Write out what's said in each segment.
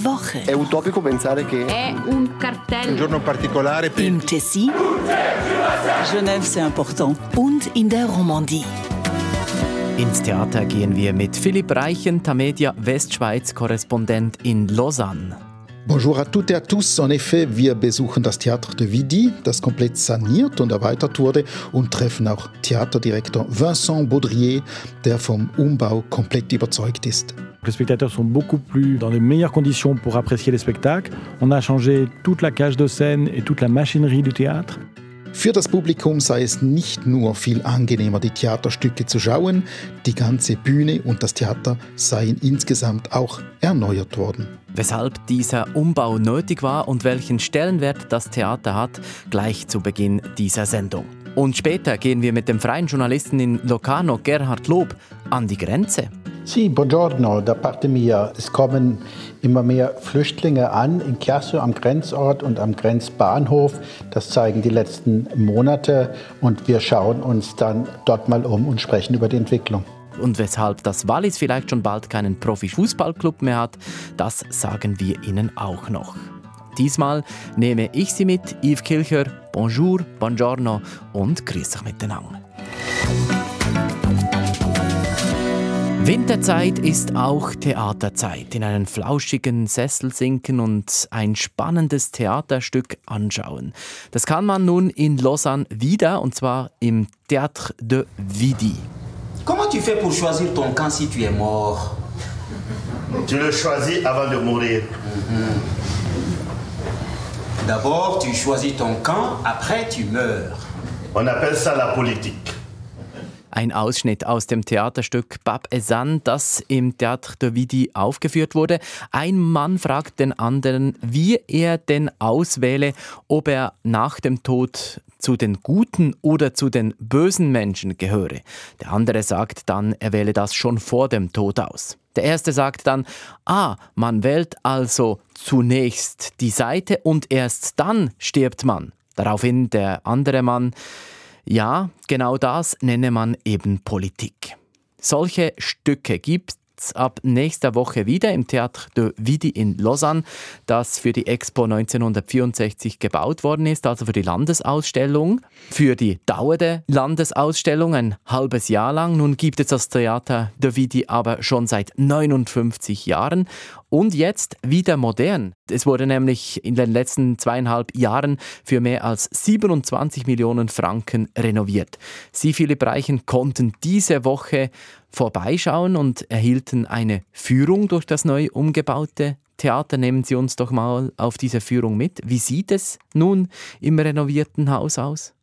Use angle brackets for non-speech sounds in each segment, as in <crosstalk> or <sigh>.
die Woche. È utopico pensare che È un cartello. Un giorno particolare per Im Tessin Genève, c'est important. und in der Romandie. Ins Theater gehen wir mit Philipp Reichen, Tamedia Westschweiz-Korrespondent in Lausanne. Bonjour à toutes et à tous. En effet, wir besuchen das Theater de Vidi, das komplett saniert und erweitert wurde, und treffen auch Theaterdirektor Vincent Baudrier, der vom Umbau komplett überzeugt ist. Les spectateurs sont beaucoup plus dans de meilleures conditions pour apprécier les spectacles. On a changé toute la cage de scène et toute la machinerie du théâtre. Für das Publikum sei es nicht nur viel angenehmer, die Theaterstücke zu schauen, die ganze Bühne und das Theater seien insgesamt auch erneuert worden. Weshalb dieser Umbau nötig war und welchen Stellenwert das Theater hat, gleich zu Beginn dieser Sendung. Und später gehen wir mit dem freien Journalisten in Locarno, Gerhard Lob, an die Grenze. Sì, buongiorno da parte mia. Es kommen immer mehr Flüchtlinge an in Chiasso am Grenzort und am Grenzbahnhof. Das zeigen die letzten Monate und wir schauen uns dann dort mal um und sprechen über die Entwicklung. Und weshalb das Wallis vielleicht schon bald keinen Profi-Fußballclub mehr hat, das sagen wir Ihnen auch noch. Diesmal nehme ich Sie mit, Yves Kilcher. Bonjour, buongiorno und grüß euch miteinander. Winterzeit ist auch Theaterzeit. In einen flauschigen Sessel sinken und ein spannendes Theaterstück anschauen. Das kann man nun in Lausanne wieder, und zwar im Théâtre de Vidi. Comment tu fais pour choisir ton camp si tu es mort Tu le choisis avant de mourir. D'abord, tu choisis ton camp, après tu meurs. On appelle ça la politique. Ein Ausschnitt aus dem Theaterstück Bab Esan, das im Théâtre de Vidi aufgeführt wurde. Ein Mann fragt den anderen, wie er denn auswähle, ob er nach dem Tod zu den guten oder zu den bösen Menschen gehöre. Der andere sagt dann, er wähle das schon vor dem Tod aus. Der erste sagt dann, ah, man wählt also zunächst die Seite und erst dann stirbt man. Daraufhin der andere Mann, ja, genau das nenne man eben Politik. Solche Stücke gibt ab nächster Woche wieder im Théâtre de Vidi in Lausanne, das für die Expo 1964 gebaut worden ist, also für die Landesausstellung, für die Dauer der Landesausstellung, ein halbes Jahr lang. Nun gibt es das Theater de Vidi aber schon seit 59 Jahren und jetzt wieder modern. Es wurde nämlich in den letzten zweieinhalb Jahren für mehr als 27 Millionen Franken renoviert. Sie, Philipp Reichen, konnten diese Woche vorbeischauen und erhielten eine Führung durch das neu umgebaute Theater. Nehmen Sie uns doch mal auf diese Führung mit. Wie sieht es nun im renovierten Haus aus?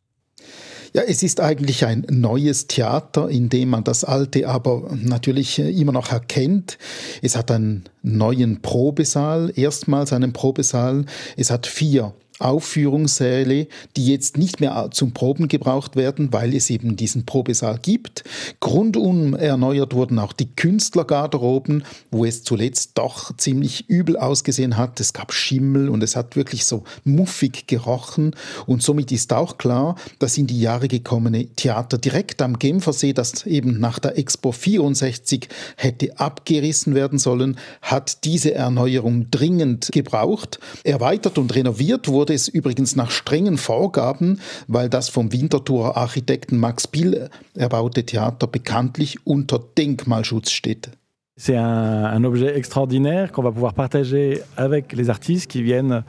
Ja, es ist eigentlich ein neues Theater, in dem man das alte aber natürlich immer noch erkennt. Es hat einen neuen Probesaal, erstmals einen Probesaal. Es hat vier Aufführungssäle, die jetzt nicht mehr zum Proben gebraucht werden, weil es eben diesen Probesaal gibt. Grundum erneuert wurden auch die Künstlergarderoben, wo es zuletzt doch ziemlich übel ausgesehen hat. Es gab Schimmel und es hat wirklich so muffig gerochen. Und somit ist auch klar, dass in die Jahre gekommene Theater direkt am Genfersee, das eben nach der Expo 64 hätte abgerissen werden sollen, hat diese Erneuerung dringend gebraucht. Erweitert und renoviert wurde es übrigens nach strengen Vorgaben, weil das vom Winterthurer Architekten Max Bill erbaute Theater bekanntlich unter Denkmalschutz steht. C'est un, un objet extraordinaire qu'on va pouvoir partager avec les artistes qui viennent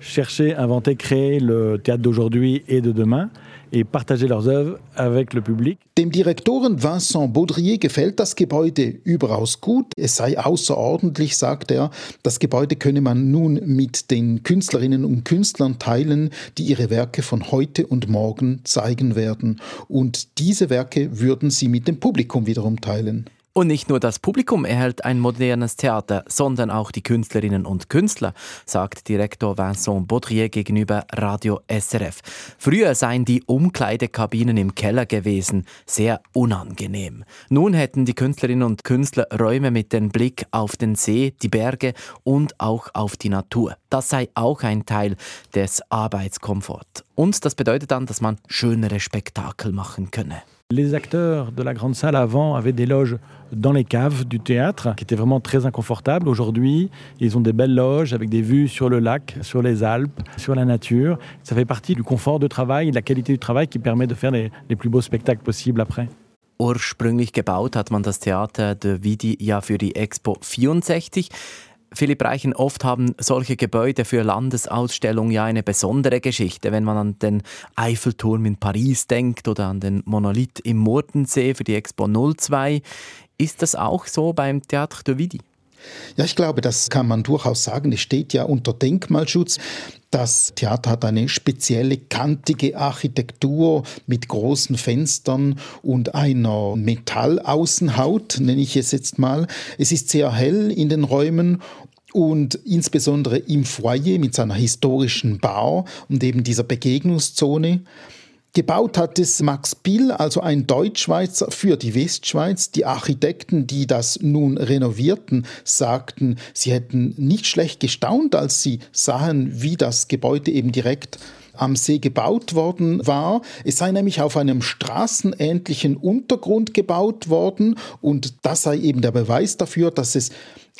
chercher, inventer, créer le théâtre d'aujourd'hui et de demain et partager leurs œuvres avec le public. Dem Direktoren Vincent Baudrier gefällt das Gebäude überaus gut. Es sei außerordentlich, sagt er. Das Gebäude könne man nun mit den Künstlerinnen und Künstlern teilen, die ihre Werke von heute und morgen zeigen werden. Und diese Werke würden sie mit dem Publikum wiederum teilen. Und nicht nur das Publikum erhält ein modernes Theater, sondern auch die Künstlerinnen und Künstler, sagt Direktor Vincent Baudrier gegenüber Radio SRF. Früher seien die Umkleidekabinen im Keller gewesen, sehr unangenehm. Nun hätten die Künstlerinnen und Künstler Räume mit dem Blick auf den See, die Berge und auch auf die Natur. Das sei auch ein Teil des Arbeitskomforts. Und das bedeutet dann, dass man schönere Spektakel machen könne. Les acteurs de la grande salle avant avaient des loges dans les caves du théâtre, qui étaient vraiment très inconfortables. Aujourd'hui, ils ont des belles loges avec des vues sur le lac, sur les Alpes, sur la nature. Ça fait partie du confort de travail, de la qualité du travail qui permet de faire les, plus beaux spectacles possibles après. Ursprünglich gebaut hat man das Theater de Vidi ja Expo 64. Philipp Reichen, oft haben solche Gebäude für Landesausstellungen ja eine besondere Geschichte. Wenn man an den Eiffelturm in Paris denkt oder an den Monolith im Murtensee für die Expo 02. Ist das auch so beim Théâtre de Vidi? Ja, ich glaube, das kann man durchaus sagen. Es steht ja unter Denkmalschutz. Das Theater hat eine spezielle kantige Architektur mit großen Fenstern und einer Metallaußenhaut, nenne ich es jetzt mal. Es ist sehr hell in den Räumen und insbesondere im Foyer mit seiner historischen Bar und eben dieser Begegnungszone. Gebaut hat es Max Bill, also ein Deutschschweizer für die Westschweiz. Die Architekten, die das nun renovierten, sagten, sie hätten nicht schlecht gestaunt, als sie sahen, wie das Gebäude eben direkt am See gebaut worden war. Es sei nämlich auf einem straßenähnlichen Untergrund gebaut worden und das sei eben der Beweis dafür, dass es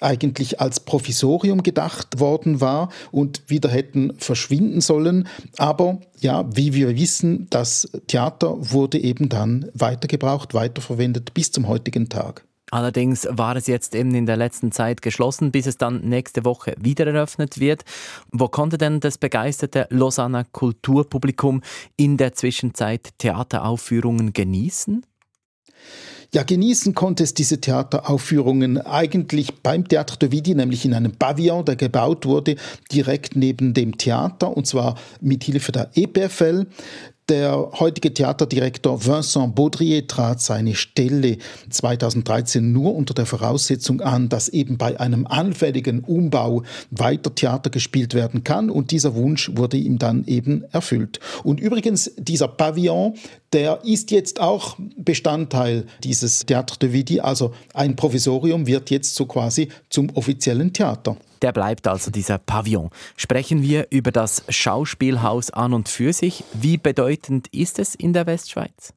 eigentlich als Provisorium gedacht worden war und wieder hätten verschwinden sollen. Aber ja, wie wir wissen, das Theater wurde eben dann weitergebraucht, weiterverwendet bis zum heutigen Tag. Allerdings war es jetzt eben in der letzten Zeit geschlossen, bis es dann nächste Woche wieder eröffnet wird. Wo konnte denn das begeisterte Lausanner Kulturpublikum in der Zwischenzeit Theateraufführungen genießen? Ja, genießen konnte es diese Theateraufführungen eigentlich beim Théâtre de Vidi, nämlich in einem Pavillon, der gebaut wurde, direkt neben dem Theater, und zwar mit Hilfe der EPFL. Der heutige Theaterdirektor Vincent Baudrier trat seine Stelle 2013 nur unter der Voraussetzung an, dass eben bei einem anfälligen Umbau weiter Theater gespielt werden kann und dieser Wunsch wurde ihm dann eben erfüllt. Und übrigens, dieser Pavillon, der ist jetzt auch Bestandteil dieses Théâtre de Vidi, also ein Provisorium wird jetzt so quasi zum offiziellen Theater. Der bleibt also dieser Pavillon. Sprechen wir über das Schauspielhaus an und für sich. Wie bedeutend ist es in der Westschweiz?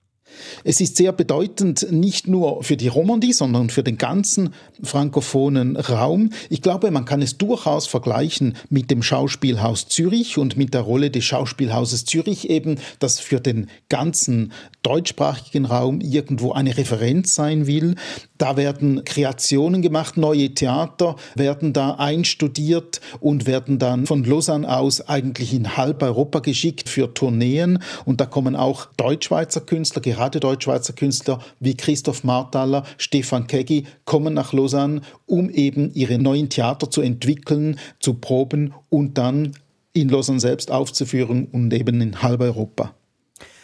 Es ist sehr bedeutend, nicht nur für die Romandie, sondern für den ganzen frankophonen Raum. Ich glaube, man kann es durchaus vergleichen mit dem Schauspielhaus Zürich und mit der Rolle des Schauspielhauses Zürich eben, das für den ganzen deutschsprachigen Raum irgendwo eine Referenz sein will. Da werden Kreationen gemacht, neue Theater werden da einstudiert und werden dann von Lausanne aus eigentlich in halb Europa geschickt für Tourneen. Und da kommen auch Deutschschweizer Künstler, gerade Deutschschweizer Künstler wie Christoph Marthaler, Stefan Keggi, kommen nach Lausanne, um eben ihre neuen Theater zu entwickeln, zu proben und dann in Lausanne selbst aufzuführen und eben in halb Europa.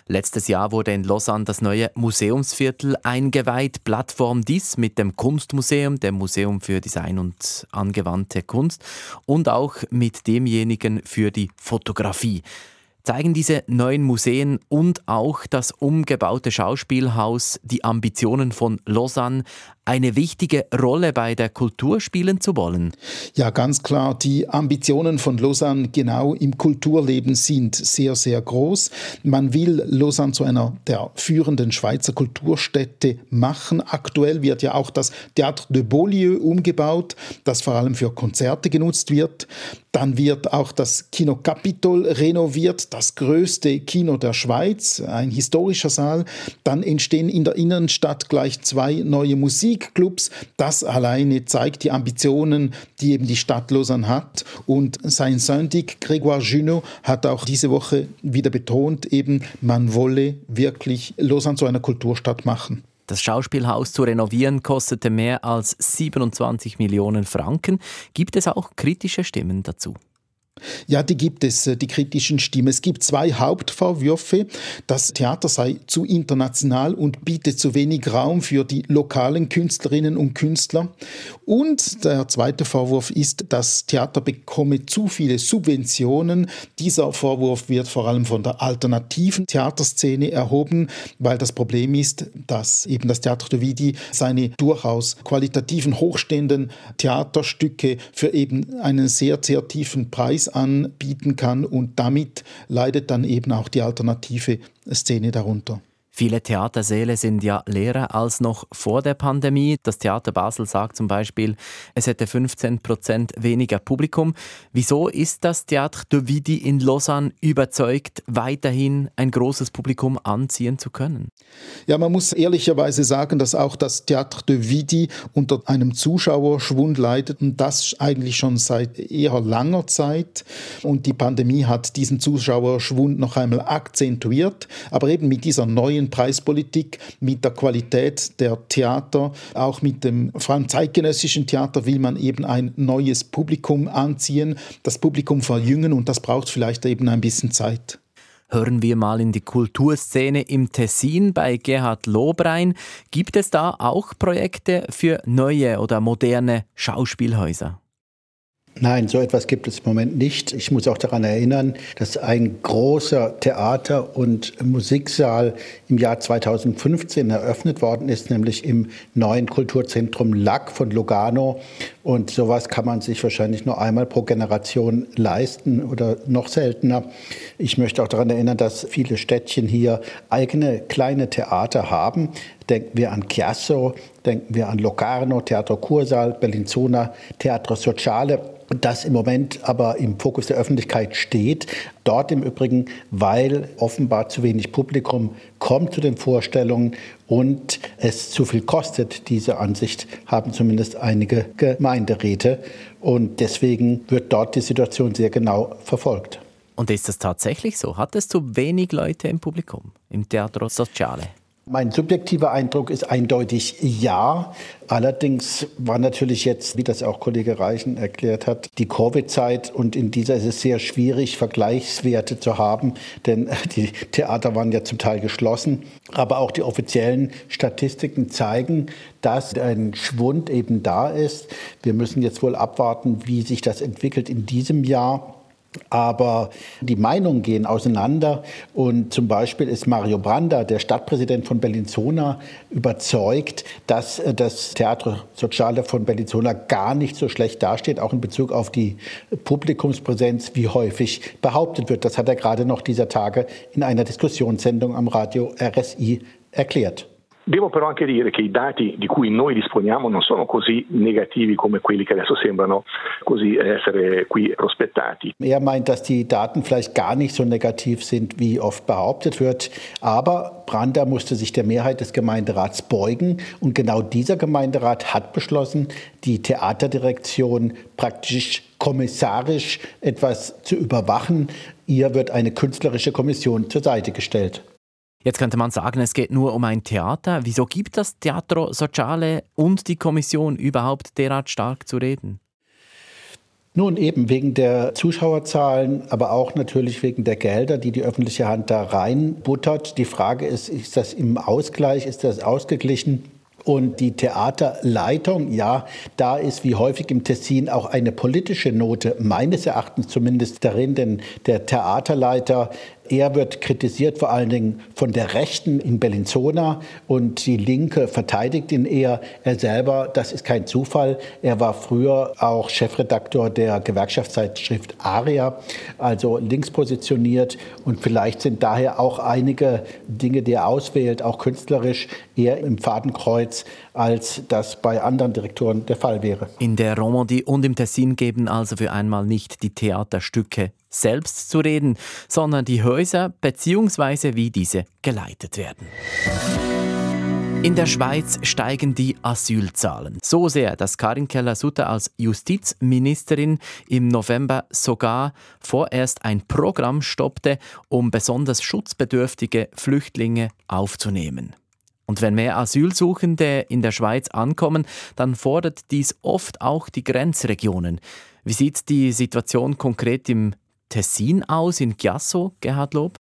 Letztes Jahr wurde in Lausanne das neue Museumsviertel eingeweiht, Plattform DIS mit dem Kunstmuseum, dem Museum für Design und angewandte Kunst und auch mit demjenigen für die Fotografie zeigen diese neuen Museen und auch das umgebaute Schauspielhaus die Ambitionen von Lausanne, eine wichtige Rolle bei der Kultur spielen zu wollen? Ja, ganz klar. Die Ambitionen von Lausanne genau im Kulturleben sind sehr, sehr groß. Man will Lausanne zu einer der führenden Schweizer Kulturstädte machen. Aktuell wird ja auch das Théâtre de Beaulieu umgebaut, das vor allem für Konzerte genutzt wird. Dann wird auch das Kino Capitol renoviert, das größte Kino der Schweiz, ein historischer Saal. Dann entstehen in der Innenstadt gleich zwei neue Musikclubs. Das alleine zeigt die Ambitionen, die eben die Stadt Lausanne hat. Und sein Syndic Grégoire Junot hat auch diese Woche wieder betont, eben man wolle wirklich Lausanne zu einer Kulturstadt machen. Das Schauspielhaus zu renovieren kostete mehr als 27 Millionen Franken. Gibt es auch kritische Stimmen dazu? Ja, die gibt es, äh, die kritischen Stimmen. Es gibt zwei Hauptvorwürfe. Das Theater sei zu international und biete zu wenig Raum für die lokalen Künstlerinnen und Künstler. Und der zweite Vorwurf ist, das Theater bekomme zu viele Subventionen. Dieser Vorwurf wird vor allem von der alternativen Theaterszene erhoben, weil das Problem ist, dass eben das Theater de Vidi seine durchaus qualitativen, hochstehenden Theaterstücke für eben einen sehr, sehr tiefen Preis anbieten kann und damit leidet dann eben auch die alternative Szene darunter. Viele Theatersäle sind ja leerer als noch vor der Pandemie. Das Theater Basel sagt zum Beispiel, es hätte 15 Prozent weniger Publikum. Wieso ist das Theater de Vidi in Lausanne überzeugt, weiterhin ein großes Publikum anziehen zu können? Ja, man muss ehrlicherweise sagen, dass auch das Theater de Vidi unter einem Zuschauerschwund leidet und das eigentlich schon seit eher langer Zeit. Und die Pandemie hat diesen Zuschauerschwund noch einmal akzentuiert. Aber eben mit dieser neuen Preispolitik, mit der Qualität der Theater, auch mit dem vor allem zeitgenössischen Theater will man eben ein neues Publikum anziehen, das Publikum verjüngen und das braucht vielleicht eben ein bisschen Zeit. Hören wir mal in die Kulturszene im Tessin bei Gerhard Lobrein. Gibt es da auch Projekte für neue oder moderne Schauspielhäuser? Nein, so etwas gibt es im Moment nicht. Ich muss auch daran erinnern, dass ein großer Theater- und Musiksaal im Jahr 2015 eröffnet worden ist, nämlich im neuen Kulturzentrum LAC von Lugano. Und sowas kann man sich wahrscheinlich nur einmal pro Generation leisten oder noch seltener. Ich möchte auch daran erinnern, dass viele Städtchen hier eigene kleine Theater haben. Denken wir an Chiasso, denken wir an Locarno, Teatro Kursaal, Bellinzona, Teatro Sociale das im Moment aber im Fokus der Öffentlichkeit steht. Dort im Übrigen, weil offenbar zu wenig Publikum kommt zu den Vorstellungen und es zu viel kostet. Diese Ansicht haben zumindest einige Gemeinderäte. Und deswegen wird dort die Situation sehr genau verfolgt. Und ist das tatsächlich so? Hat es zu wenig Leute im Publikum, im Teatro Sociale? Mein subjektiver Eindruck ist eindeutig ja. Allerdings war natürlich jetzt, wie das auch Kollege Reichen erklärt hat, die Covid-Zeit und in dieser ist es sehr schwierig, Vergleichswerte zu haben, denn <laughs> die Theater waren ja zum Teil geschlossen. Aber auch die offiziellen Statistiken zeigen, dass ein Schwund eben da ist. Wir müssen jetzt wohl abwarten, wie sich das entwickelt in diesem Jahr. Aber die Meinungen gehen auseinander und zum Beispiel ist Mario Branda, der Stadtpräsident von Bellinzona, überzeugt, dass äh, das Teatro Sociale von Bellinzona gar nicht so schlecht dasteht, auch in Bezug auf die Publikumspräsenz, wie häufig behauptet wird. Das hat er gerade noch dieser Tage in einer Diskussionssendung am Radio RSI erklärt. Devo però anche dire che i dati di cui noi disponiamo non sono così negativi come quelli che adesso sembrano così essere qui prospettati. Er meint, dass die Daten vielleicht gar nicht so negativ sind, wie oft behauptet wird. Aber Brander musste sich der Mehrheit des Gemeinderats beugen. Und genau dieser Gemeinderat hat beschlossen, die Theaterdirektion praktisch kommissarisch etwas zu überwachen. Ihr wird eine künstlerische Kommission zur Seite gestellt. Jetzt könnte man sagen, es geht nur um ein Theater. Wieso gibt das Teatro Sociale und die Kommission überhaupt derart stark zu reden? Nun eben wegen der Zuschauerzahlen, aber auch natürlich wegen der Gelder, die die öffentliche Hand da reinbuttert. Die Frage ist, ist das im Ausgleich, ist das ausgeglichen? Und die Theaterleitung, ja, da ist wie häufig im Tessin auch eine politische Note, meines Erachtens zumindest darin, denn der Theaterleiter er wird kritisiert vor allen Dingen von der Rechten in Bellinzona und die Linke verteidigt ihn eher. Er selber, das ist kein Zufall, er war früher auch Chefredaktor der Gewerkschaftszeitschrift Aria, also links positioniert und vielleicht sind daher auch einige Dinge, die er auswählt, auch künstlerisch eher im Fadenkreuz, als das bei anderen Direktoren der Fall wäre. In der Romandie und im Tessin geben also für einmal nicht die Theaterstücke selbst zu reden, sondern die Häuser bzw. wie diese geleitet werden. In der Schweiz steigen die Asylzahlen. So sehr, dass Karin Keller-Sutter als Justizministerin im November sogar vorerst ein Programm stoppte, um besonders schutzbedürftige Flüchtlinge aufzunehmen. Und wenn mehr Asylsuchende in der Schweiz ankommen, dann fordert dies oft auch die Grenzregionen. Wie sieht die Situation konkret im Tessin aus, in Chiasso, Gerhard Lob?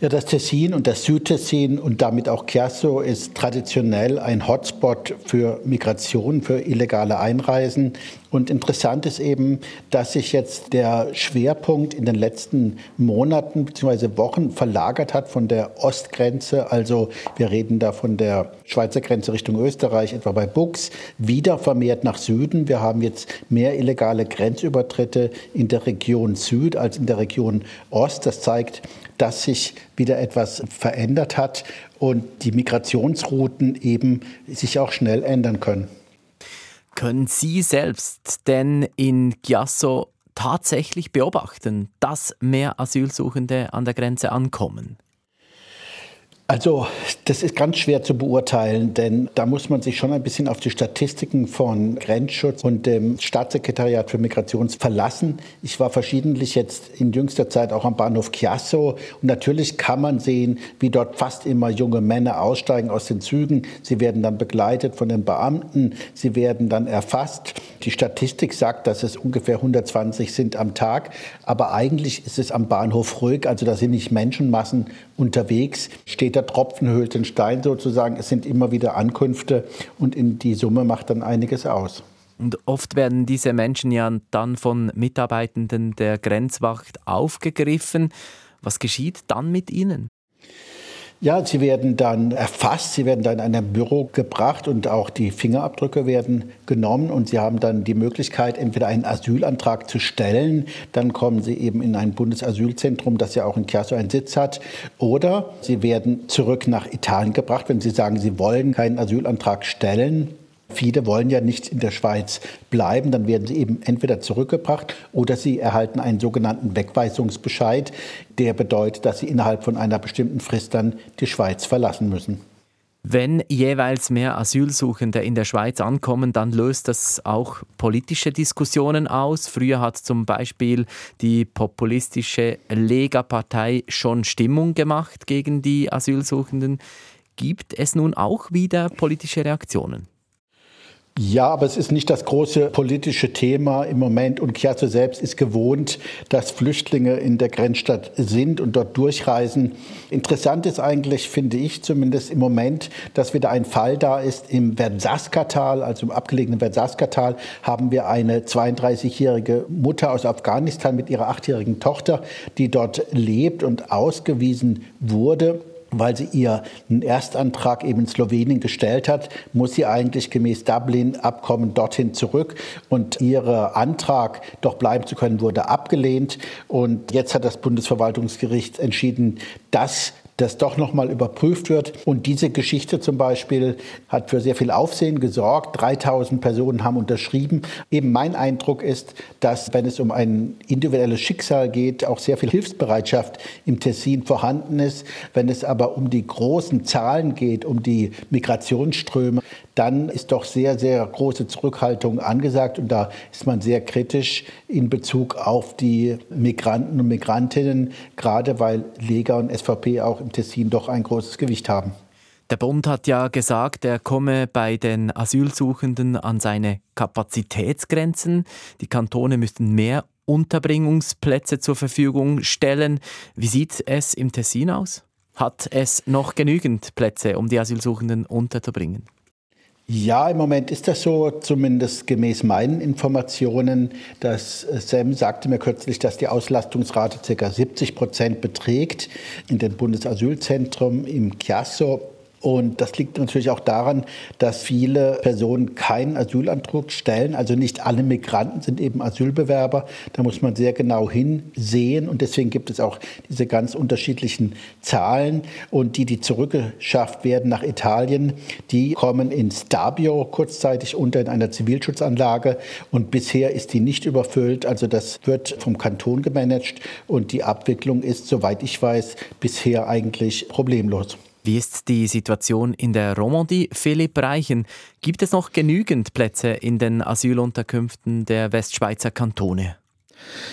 Ja, das Tessin und das Südtessin und damit auch Chiasso ist traditionell ein Hotspot für Migration, für illegale Einreisen. Und interessant ist eben, dass sich jetzt der Schwerpunkt in den letzten Monaten bzw. Wochen verlagert hat von der Ostgrenze, also wir reden da von der Schweizer Grenze Richtung Österreich, etwa bei Bux, wieder vermehrt nach Süden. Wir haben jetzt mehr illegale Grenzübertritte in der Region Süd als in der Region Ost. Das zeigt, dass sich wieder etwas verändert hat und die Migrationsrouten eben sich auch schnell ändern können. Können Sie selbst denn in Giasso tatsächlich beobachten, dass mehr Asylsuchende an der Grenze ankommen? Also, das ist ganz schwer zu beurteilen, denn da muss man sich schon ein bisschen auf die Statistiken von Grenzschutz und dem Staatssekretariat für Migration verlassen. Ich war verschiedentlich jetzt in jüngster Zeit auch am Bahnhof Chiasso und natürlich kann man sehen, wie dort fast immer junge Männer aussteigen aus den Zügen. Sie werden dann begleitet von den Beamten, sie werden dann erfasst. Die Statistik sagt, dass es ungefähr 120 sind am Tag, aber eigentlich ist es am Bahnhof ruhig, also da sind nicht Menschenmassen unterwegs. Steht der Tropfen höhlt den Stein sozusagen. Es sind immer wieder Ankünfte und in die Summe macht dann einiges aus. Und oft werden diese Menschen ja dann von Mitarbeitenden der Grenzwacht aufgegriffen. Was geschieht dann mit ihnen? Ja, sie werden dann erfasst, sie werden dann in ein Büro gebracht und auch die Fingerabdrücke werden genommen und sie haben dann die Möglichkeit, entweder einen Asylantrag zu stellen, dann kommen sie eben in ein Bundesasylzentrum, das ja auch in Chiasso einen Sitz hat, oder sie werden zurück nach Italien gebracht, wenn sie sagen, sie wollen keinen Asylantrag stellen Viele wollen ja nicht in der Schweiz bleiben, dann werden sie eben entweder zurückgebracht oder sie erhalten einen sogenannten Wegweisungsbescheid, der bedeutet, dass sie innerhalb von einer bestimmten Frist dann die Schweiz verlassen müssen. Wenn jeweils mehr Asylsuchende in der Schweiz ankommen, dann löst das auch politische Diskussionen aus. Früher hat zum Beispiel die populistische Lega-Partei schon Stimmung gemacht gegen die Asylsuchenden. Gibt es nun auch wieder politische Reaktionen? Ja, aber es ist nicht das große politische Thema im Moment. Und Chiasso selbst ist gewohnt, dass Flüchtlinge in der Grenzstadt sind und dort durchreisen. Interessant ist eigentlich, finde ich zumindest im Moment, dass wieder ein Fall da ist. Im Versaska-Tal, also im abgelegenen Versaska-Tal, haben wir eine 32-jährige Mutter aus Afghanistan mit ihrer achtjährigen Tochter, die dort lebt und ausgewiesen wurde weil sie ihren Erstantrag eben in Slowenien gestellt hat, muss sie eigentlich gemäß Dublin-Abkommen dorthin zurück. Und ihr Antrag, doch bleiben zu können, wurde abgelehnt. Und jetzt hat das Bundesverwaltungsgericht entschieden, dass das doch nochmal überprüft wird. Und diese Geschichte zum Beispiel hat für sehr viel Aufsehen gesorgt. 3000 Personen haben unterschrieben. Eben mein Eindruck ist, dass wenn es um ein individuelles Schicksal geht, auch sehr viel Hilfsbereitschaft im Tessin vorhanden ist. Wenn es aber um die großen Zahlen geht, um die Migrationsströme, dann ist doch sehr, sehr große Zurückhaltung angesagt. Und da ist man sehr kritisch in Bezug auf die Migranten und Migrantinnen, gerade weil Lega und SVP auch im Tessin doch ein großes Gewicht haben. Der Bund hat ja gesagt, er komme bei den Asylsuchenden an seine Kapazitätsgrenzen. Die Kantone müssten mehr Unterbringungsplätze zur Verfügung stellen. Wie sieht es im Tessin aus? Hat es noch genügend Plätze, um die Asylsuchenden unterzubringen? Ja, im Moment ist das so, zumindest gemäß meinen Informationen. Das äh, SEM sagte mir kürzlich, dass die Auslastungsrate ca. 70 Prozent beträgt in den Bundesasylzentren im Chiasso und das liegt natürlich auch daran, dass viele Personen keinen Asylantrag stellen. Also nicht alle Migranten sind eben Asylbewerber. Da muss man sehr genau hinsehen. Und deswegen gibt es auch diese ganz unterschiedlichen Zahlen. Und die, die zurückgeschafft werden nach Italien, die kommen in Stabio kurzzeitig unter in einer Zivilschutzanlage. Und bisher ist die nicht überfüllt. Also das wird vom Kanton gemanagt. Und die Abwicklung ist, soweit ich weiß, bisher eigentlich problemlos. Wie ist die Situation in der Romandie? Philipp Reichen, gibt es noch genügend Plätze in den Asylunterkünften der Westschweizer Kantone?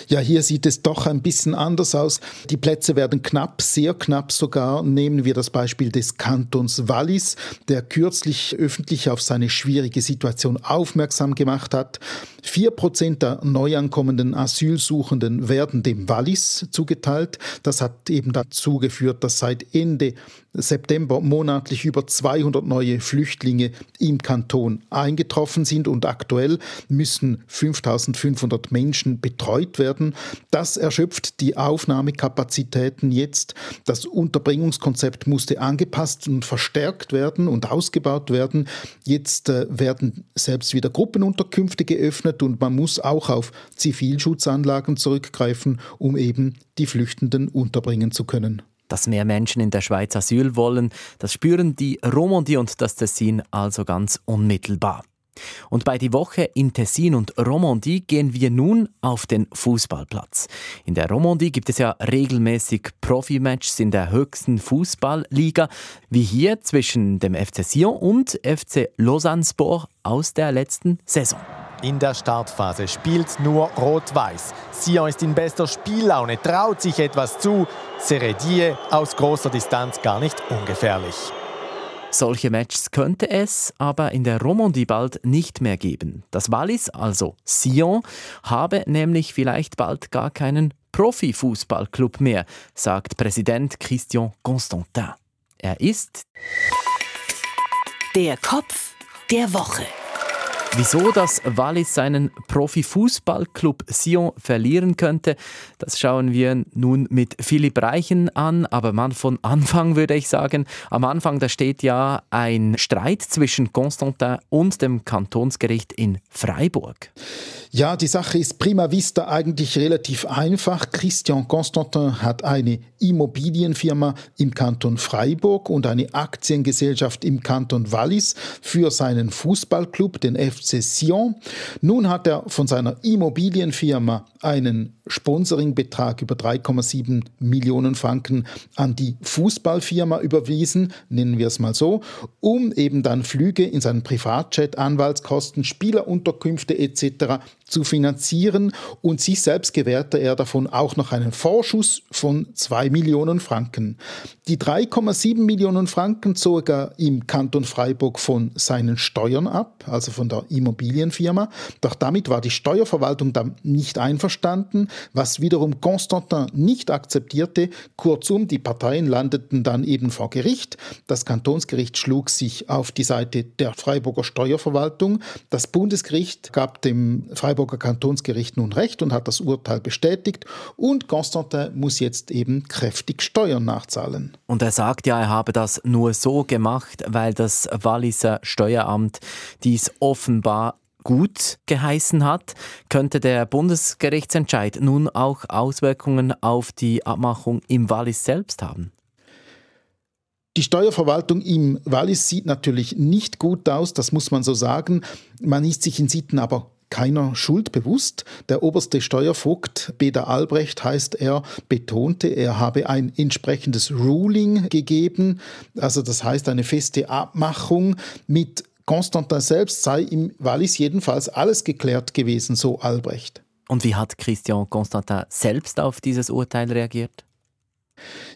Ja, hier sieht es doch ein bisschen anders aus. Die Plätze werden knapp, sehr knapp sogar. Nehmen wir das Beispiel des Kantons Wallis, der kürzlich öffentlich auf seine schwierige Situation aufmerksam gemacht hat. Vier Prozent der neu ankommenden Asylsuchenden werden dem Wallis zugeteilt. Das hat eben dazu geführt, dass seit Ende September monatlich über 200 neue Flüchtlinge im Kanton eingetroffen sind und aktuell müssen 5500 Menschen betreut werden. Das erschöpft die Aufnahmekapazitäten jetzt. Das Unterbringungskonzept musste angepasst und verstärkt werden und ausgebaut werden. Jetzt äh, werden selbst wieder Gruppenunterkünfte geöffnet und man muss auch auf Zivilschutzanlagen zurückgreifen, um eben die Flüchtenden unterbringen zu können. Dass mehr Menschen in der Schweiz Asyl wollen, das spüren die Romandie und das Tessin also ganz unmittelbar. Und bei die Woche in Tessin und Romandie gehen wir nun auf den Fußballplatz. In der Romandie gibt es ja regelmäßig Profimatches in der höchsten Fußballliga, wie hier zwischen dem FC Sion und FC Lausanne Sport aus der letzten Saison. In der Startphase spielt nur Rot-Weiß. Sion ist in bester Spiellaune, traut sich etwas zu. Seredie aus großer Distanz gar nicht ungefährlich. Solche Matches könnte es aber in der Romandie bald nicht mehr geben. Das Wallis, also Sion, habe nämlich vielleicht bald gar keinen Profifußballclub mehr, sagt Präsident Christian Constantin. Er ist der Kopf der Woche. Wieso das Wallis seinen Profifußballclub Sion verlieren könnte, das schauen wir nun mit Philipp Reichen an. Aber man von Anfang würde ich sagen, am Anfang da steht ja ein Streit zwischen Constantin und dem Kantonsgericht in Freiburg. Ja, die Sache ist prima vista eigentlich relativ einfach. Christian Constantin hat eine Immobilienfirma im Kanton Freiburg und eine Aktiengesellschaft im Kanton Wallis für seinen Fußballclub, den FC Sion. Nun hat er von seiner Immobilienfirma einen Sponsoringbetrag über 3,7 Millionen Franken an die Fußballfirma überwiesen, nennen wir es mal so, um eben dann Flüge in seinen Privatjet, Anwaltskosten, Spielerunterkünfte etc. zu finanzieren und sich selbst gewährte er davon auch noch einen Vorschuss von 2 Millionen Franken. Die 3,7 Millionen Franken zog er im Kanton Freiburg von seinen Steuern ab, also von der Immobilienfirma, doch damit war die Steuerverwaltung dann nicht einverstanden, was wiederum Constantin nicht akzeptierte. Kurzum, die Parteien landeten dann eben vor Gericht. Das Kantonsgericht schlug sich auf die Seite der Freiburger Steuerverwaltung. Das Bundesgericht gab dem Freiburger Kantonsgericht nun Recht und hat das Urteil bestätigt. Und Constantin muss jetzt eben kräftig Steuern nachzahlen. Und er sagt ja, er habe das nur so gemacht, weil das Walliser Steueramt dies offenbar gut geheißen hat, könnte der Bundesgerichtsentscheid nun auch Auswirkungen auf die Abmachung im Wallis selbst haben? Die Steuerverwaltung im Wallis sieht natürlich nicht gut aus, das muss man so sagen. Man ist sich in Sitten aber keiner Schuld bewusst. Der oberste Steuervogt, Peter Albrecht heißt er, betonte, er habe ein entsprechendes Ruling gegeben, also das heißt eine feste Abmachung mit Constantin selbst sei im Wallis jedenfalls alles geklärt gewesen, so Albrecht. Und wie hat Christian Constantin selbst auf dieses Urteil reagiert?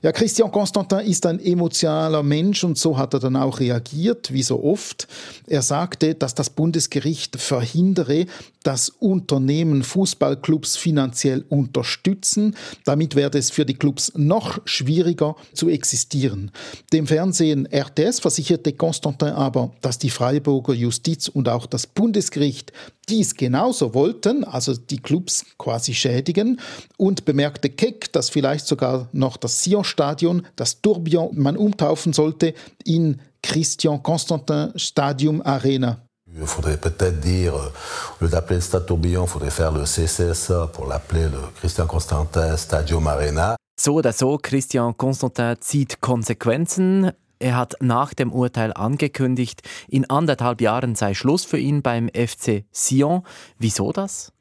Ja, Christian Constantin ist ein emotionaler Mensch und so hat er dann auch reagiert, wie so oft. Er sagte, dass das Bundesgericht verhindere, dass Unternehmen Fußballclubs finanziell unterstützen. Damit werde es für die Clubs noch schwieriger zu existieren. Dem Fernsehen RTS versicherte Constantin aber, dass die Freiburger Justiz und auch das Bundesgericht dies genauso wollten, also die Clubs quasi schädigen, und bemerkte keck, dass vielleicht sogar noch das Sion-Stadion, das Tourbillon, man umtaufen sollte in Christian Constantin Stadium Arena. Il faudrait peut-être dire, au lieu d'appeler le Stade Tourbillon, il faudrait faire le CCSA pour l'appeler le Christian Constantin Stadium Arena. So oder so, Christian Constantin zieht Konsequenzen. Er hat nach dem Urteil angekündigt, in anderthalb Jahren sei Schluss für ihn beim FC Sion. Wieso das?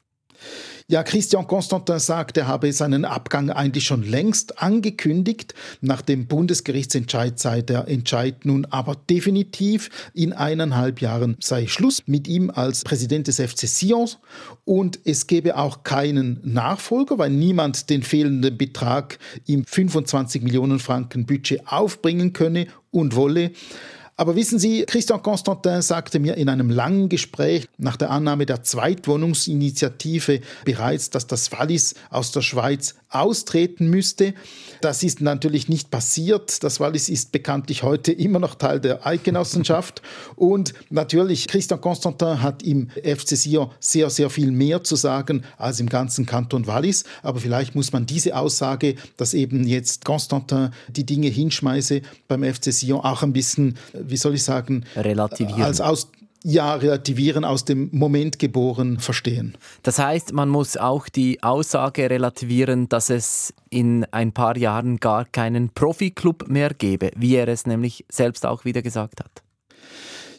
Ja, Christian Constantin sagt, er habe seinen Abgang eigentlich schon längst angekündigt. Nach dem Bundesgerichtsentscheid sei der Entscheid nun aber definitiv. In eineinhalb Jahren sei Schluss mit ihm als Präsident des FC Sion und es gebe auch keinen Nachfolger, weil niemand den fehlenden Betrag im 25 Millionen Franken Budget aufbringen könne und wolle. Aber wissen Sie, Christian Constantin sagte mir in einem langen Gespräch nach der Annahme der Zweitwohnungsinitiative bereits, dass das Wallis aus der Schweiz austreten müsste. Das ist natürlich nicht passiert. Das Wallis ist bekanntlich heute immer noch Teil der Eidgenossenschaft. <laughs> Und natürlich, Christian Constantin hat im FC Sion sehr, sehr viel mehr zu sagen als im ganzen Kanton Wallis. Aber vielleicht muss man diese Aussage, dass eben jetzt Constantin die Dinge hinschmeiße, beim FC Sion auch ein bisschen wie soll ich sagen, relativieren. Als aus, ja, relativieren, aus dem Moment geboren verstehen. Das heißt, man muss auch die Aussage relativieren, dass es in ein paar Jahren gar keinen Profiklub mehr gäbe, wie er es nämlich selbst auch wieder gesagt hat.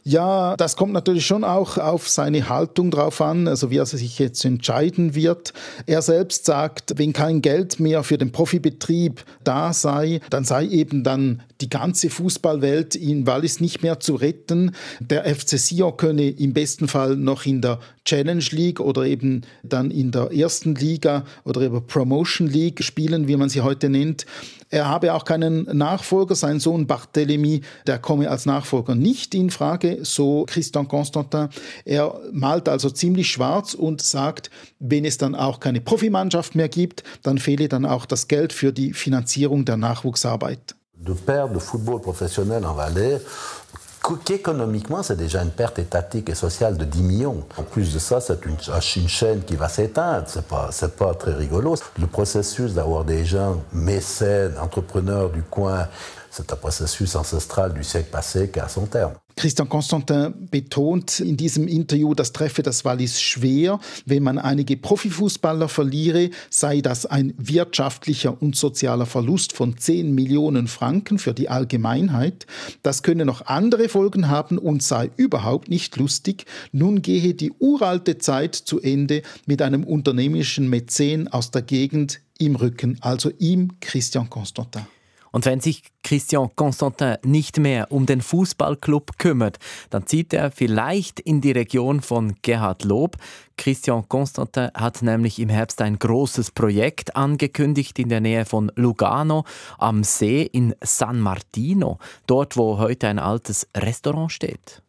Ja, das kommt natürlich schon auch auf seine Haltung drauf an, also wie er sich jetzt entscheiden wird. Er selbst sagt, wenn kein Geld mehr für den Profibetrieb da sei, dann sei eben dann die ganze Fußballwelt in Wallis nicht mehr zu retten. Der FC Sion könne im besten Fall noch in der Challenge League oder eben dann in der ersten Liga oder über Promotion League spielen, wie man sie heute nennt. Er habe auch keinen Nachfolger. Sein Sohn Barthélemy, der komme als Nachfolger nicht in Frage, so Christian Constantin. Er malt also ziemlich schwarz und sagt, wenn es dann auch keine Profimannschaft mehr gibt, dann fehle dann auch das Geld für die Finanzierung der Nachwuchsarbeit. De père de football professionnel en Valais, qu'économiquement, c'est déjà une perte étatique et sociale de 10 millions. En plus de ça, c'est une, une, chaîne qui va s'éteindre. C'est pas, c'est pas très rigolo. Le processus d'avoir des gens mécènes, entrepreneurs du coin, c'est un processus ancestral du siècle passé qui a son terme. Christian Constantin betont in diesem Interview, das treffe das Wallis schwer. Wenn man einige Profifußballer verliere, sei das ein wirtschaftlicher und sozialer Verlust von 10 Millionen Franken für die Allgemeinheit. Das könne noch andere Folgen haben und sei überhaupt nicht lustig. Nun gehe die uralte Zeit zu Ende mit einem unternehmerischen Mäzen aus der Gegend im Rücken, also ihm Christian Constantin. Und wenn sich Christian Constantin nicht mehr um den Fußballclub kümmert, dann zieht er vielleicht in die Region von Gerhard Lob. Christian Constantin hat nämlich im Herbst ein großes Projekt angekündigt in der Nähe von Lugano am See in San Martino, dort wo heute ein altes Restaurant steht.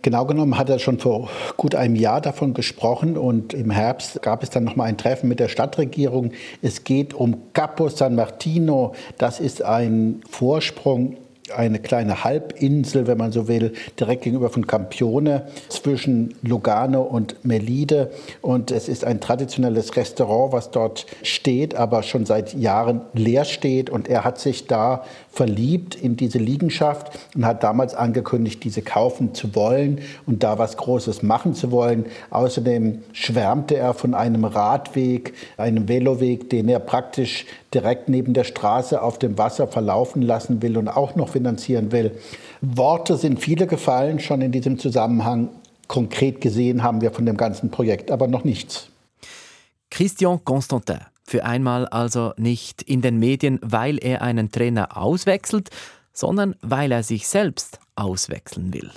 Genau genommen hat er schon vor gut einem Jahr davon gesprochen und im Herbst gab es dann noch mal ein Treffen mit der Stadtregierung. Es geht um Capo San Martino. Das ist ein Vorsprung eine kleine Halbinsel, wenn man so will, direkt gegenüber von Campione zwischen Lugano und Melide. Und es ist ein traditionelles Restaurant, was dort steht, aber schon seit Jahren leer steht. Und er hat sich da verliebt in diese Liegenschaft und hat damals angekündigt, diese kaufen zu wollen und da was Großes machen zu wollen. Außerdem schwärmte er von einem Radweg, einem Veloweg, den er praktisch direkt neben der Straße auf dem Wasser verlaufen lassen will und auch noch finanzieren will. Worte sind viele gefallen schon in diesem Zusammenhang. Konkret gesehen haben wir von dem ganzen Projekt aber noch nichts. Christian Constantin für einmal also nicht in den Medien, weil er einen Trainer auswechselt, sondern weil er sich selbst auswechseln will.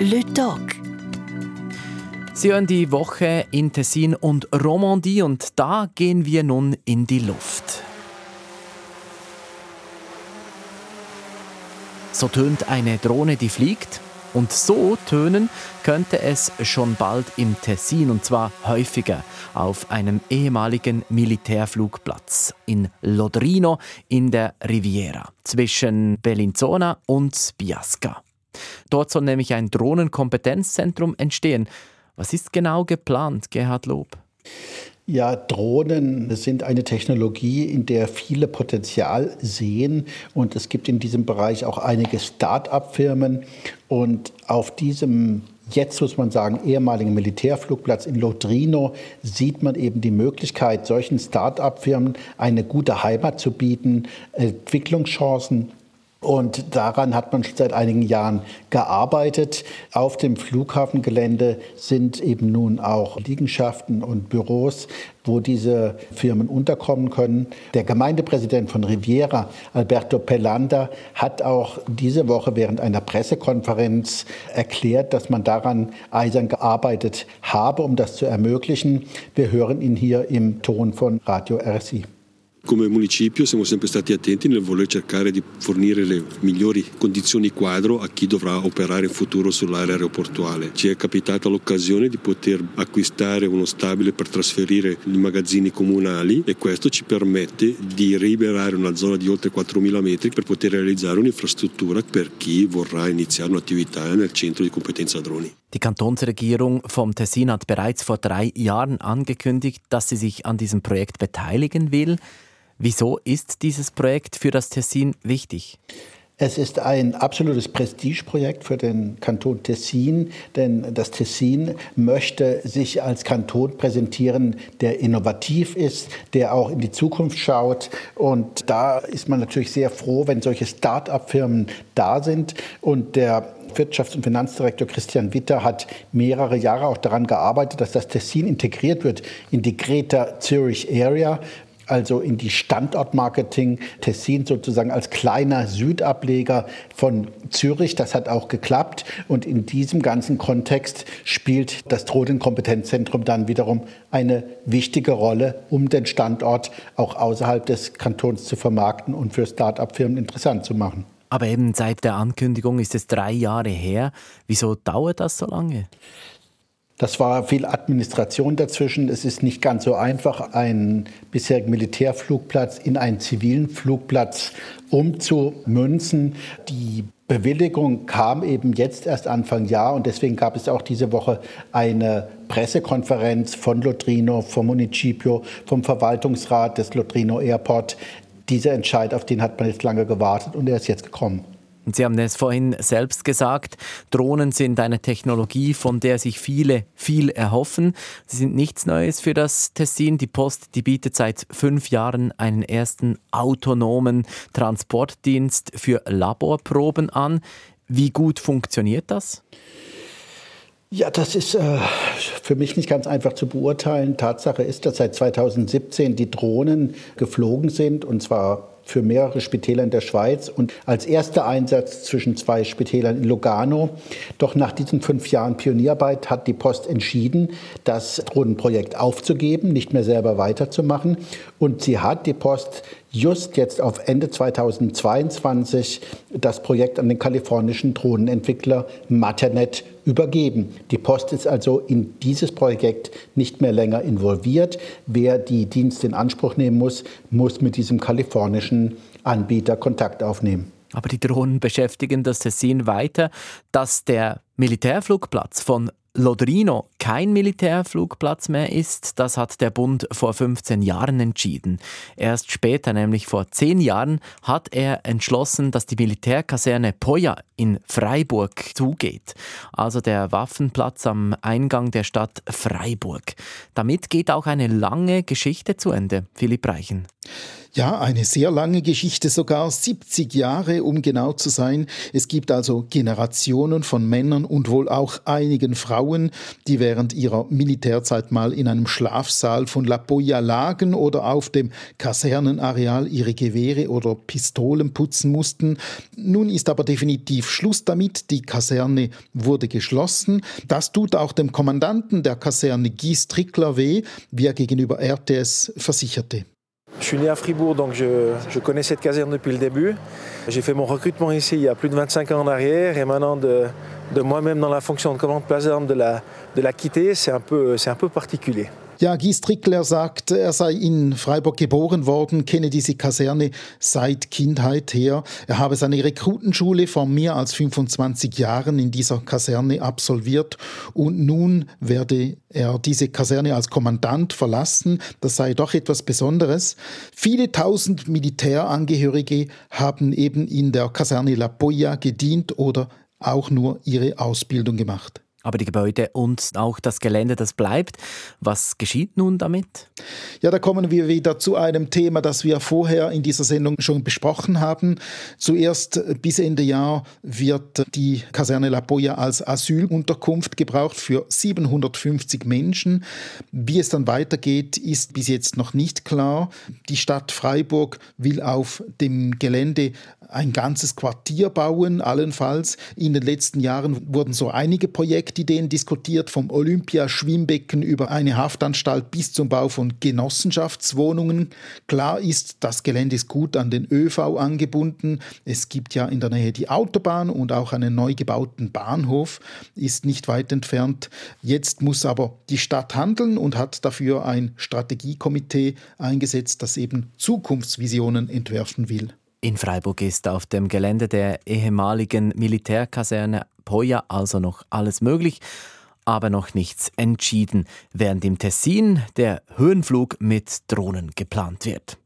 Le Doc. Sie hören die Woche in Tessin und Romandie und da gehen wir nun in die Luft. So tönt eine Drohne, die fliegt. Und so tönen könnte es schon bald im Tessin und zwar häufiger auf einem ehemaligen Militärflugplatz in Lodrino in der Riviera zwischen Bellinzona und Biasca. Dort soll nämlich ein Drohnenkompetenzzentrum entstehen. Was ist genau geplant, Gerhard Lob? Ja, Drohnen sind eine Technologie, in der viele Potenzial sehen. Und es gibt in diesem Bereich auch einige Start-up-Firmen. Und auf diesem Jetzt muss man sagen, ehemaligen Militärflugplatz in Lodrino sieht man eben die Möglichkeit, solchen Start-up-Firmen eine gute Heimat zu bieten, Entwicklungschancen und daran hat man schon seit einigen Jahren gearbeitet. Auf dem Flughafengelände sind eben nun auch Liegenschaften und Büros, wo diese Firmen unterkommen können. Der Gemeindepräsident von Riviera, Alberto Pelander, hat auch diese Woche während einer Pressekonferenz erklärt, dass man daran eisern gearbeitet habe, um das zu ermöglichen. Wir hören ihn hier im Ton von Radio RSI. Come municipio siamo sempre stati attenti nel voler cercare di fornire le migliori condizioni quadro a chi dovrà operare in futuro sull'area aeroportuale. Ci è capitata l'occasione di poter acquistare uno stabile per trasferire i magazzini comunali e questo ci permette di liberare una zona di oltre 4.000 metri per poter realizzare un'infrastruttura per chi vorrà iniziare un'attività nel centro di competenza droni. Die Kantonsregierung vom Tessin hat bereits vor drei Jahren angekündigt, dass sie sich an diesem Projekt beteiligen will. Wieso ist dieses Projekt für das Tessin wichtig? Es ist ein absolutes Prestigeprojekt für den Kanton Tessin, denn das Tessin möchte sich als Kanton präsentieren, der innovativ ist, der auch in die Zukunft schaut. Und da ist man natürlich sehr froh, wenn solche Start-up-Firmen da sind. Und der Wirtschafts- und Finanzdirektor Christian Witter hat mehrere Jahre auch daran gearbeitet, dass das Tessin integriert wird in die Greta Zurich Area also in die Standortmarketing Tessin sozusagen als kleiner Südableger von Zürich. Das hat auch geklappt. Und in diesem ganzen Kontext spielt das Drohnenkompetenzzentrum dann wiederum eine wichtige Rolle, um den Standort auch außerhalb des Kantons zu vermarkten und für Start-up-Firmen interessant zu machen. Aber eben seit der Ankündigung ist es drei Jahre her. Wieso dauert das so lange? Das war viel Administration dazwischen. Es ist nicht ganz so einfach, einen bisherigen Militärflugplatz in einen zivilen Flugplatz umzumünzen. Die Bewilligung kam eben jetzt erst Anfang Jahr und deswegen gab es auch diese Woche eine Pressekonferenz von Lotrino, vom Municipio, vom Verwaltungsrat des Lotrino Airport. Dieser Entscheid, auf den hat man jetzt lange gewartet und er ist jetzt gekommen. Und Sie haben es vorhin selbst gesagt, Drohnen sind eine Technologie, von der sich viele viel erhoffen. Sie sind nichts Neues für das Tessin. Die Post die bietet seit fünf Jahren einen ersten autonomen Transportdienst für Laborproben an. Wie gut funktioniert das? Ja, das ist äh, für mich nicht ganz einfach zu beurteilen. Tatsache ist, dass seit 2017 die Drohnen geflogen sind, und zwar für mehrere Spitäler in der Schweiz und als erster Einsatz zwischen zwei Spitälern in Lugano. Doch nach diesen fünf Jahren Pionierarbeit hat die Post entschieden, das Drohnenprojekt aufzugeben, nicht mehr selber weiterzumachen. Und sie hat die Post just jetzt auf Ende 2022 das Projekt an den kalifornischen Drohnenentwickler Maternet übergeben. Die Post ist also in dieses Projekt nicht mehr länger involviert. Wer die Dienste in Anspruch nehmen muss, muss mit diesem kalifornischen Anbieter Kontakt aufnehmen. Aber die Drohnen beschäftigen das Tessin weiter, dass der Militärflugplatz von Lodrino kein Militärflugplatz mehr ist, das hat der Bund vor 15 Jahren entschieden. Erst später, nämlich vor 10 Jahren, hat er entschlossen, dass die Militärkaserne Poja in Freiburg zugeht, also der Waffenplatz am Eingang der Stadt Freiburg. Damit geht auch eine lange Geschichte zu Ende. Philipp Reichen. Ja, eine sehr lange Geschichte, sogar 70 Jahre, um genau zu sein. Es gibt also Generationen von Männern und wohl auch einigen Frauen, die während ihrer Militärzeit mal in einem Schlafsaal von La Poya lagen oder auf dem Kasernenareal ihre Gewehre oder Pistolen putzen mussten. Nun ist aber definitiv Schluss damit. Die Kaserne wurde geschlossen. Das tut auch dem Kommandanten der Kaserne Guy Strickler weh, wie er gegenüber RTS versicherte. Je suis né à Fribourg, donc je, connais cette caserne depuis le début. J'ai fait mon recrutement ici il y a plus de 25 ans en arrière et maintenant de, moi-même dans la fonction de commande d'armes de la, de la quitter, c'est un peu particulier. Ja, Guy Strickler sagt, er sei in Freiburg geboren worden, kenne diese Kaserne seit Kindheit her. Er habe seine Rekrutenschule vor mehr als 25 Jahren in dieser Kaserne absolviert und nun werde er diese Kaserne als Kommandant verlassen. Das sei doch etwas Besonderes. Viele tausend Militärangehörige haben eben in der Kaserne La Poya gedient oder auch nur ihre Ausbildung gemacht. Aber die Gebäude und auch das Gelände, das bleibt. Was geschieht nun damit? Ja, da kommen wir wieder zu einem Thema, das wir vorher in dieser Sendung schon besprochen haben. Zuerst bis Ende Jahr wird die Kaserne La Poya als Asylunterkunft gebraucht für 750 Menschen. Wie es dann weitergeht, ist bis jetzt noch nicht klar. Die Stadt Freiburg will auf dem Gelände ein ganzes Quartier bauen, allenfalls. In den letzten Jahren wurden so einige Projektideen diskutiert, vom Olympiaschwimmbecken über eine Haftanstalt bis zum Bau von Genossenschaftswohnungen. Klar ist, das Gelände ist gut an den ÖV angebunden. Es gibt ja in der Nähe die Autobahn und auch einen neu gebauten Bahnhof ist nicht weit entfernt. Jetzt muss aber die Stadt handeln und hat dafür ein Strategiekomitee eingesetzt, das eben Zukunftsvisionen entwerfen will. In Freiburg ist auf dem Gelände der ehemaligen Militärkaserne Poja also noch alles möglich, aber noch nichts entschieden, während im Tessin der Höhenflug mit Drohnen geplant wird.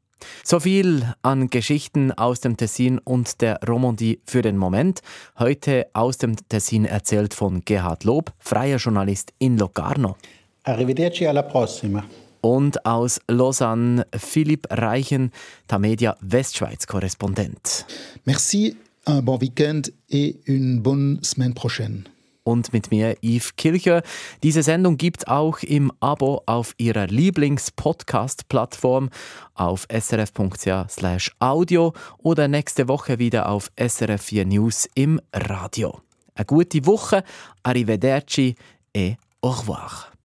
So viel an Geschichten aus dem Tessin und der Romandie für den Moment. Heute aus dem Tessin erzählt von Gerhard Lob, freier Journalist in Locarno. Arrivederci alla prossima und aus Lausanne Philipp Reichen, Tamedia Westschweiz-Korrespondent. Merci, un bon weekend et une bonne semaine prochaine. Und mit mir Yves Kilcher. Diese Sendung gibt auch im Abo auf Ihrer Lieblings-Podcast-Plattform auf srf.ch/audio oder nächste Woche wieder auf SRF4 News im Radio. Eine gute Woche, arrivederci et au revoir.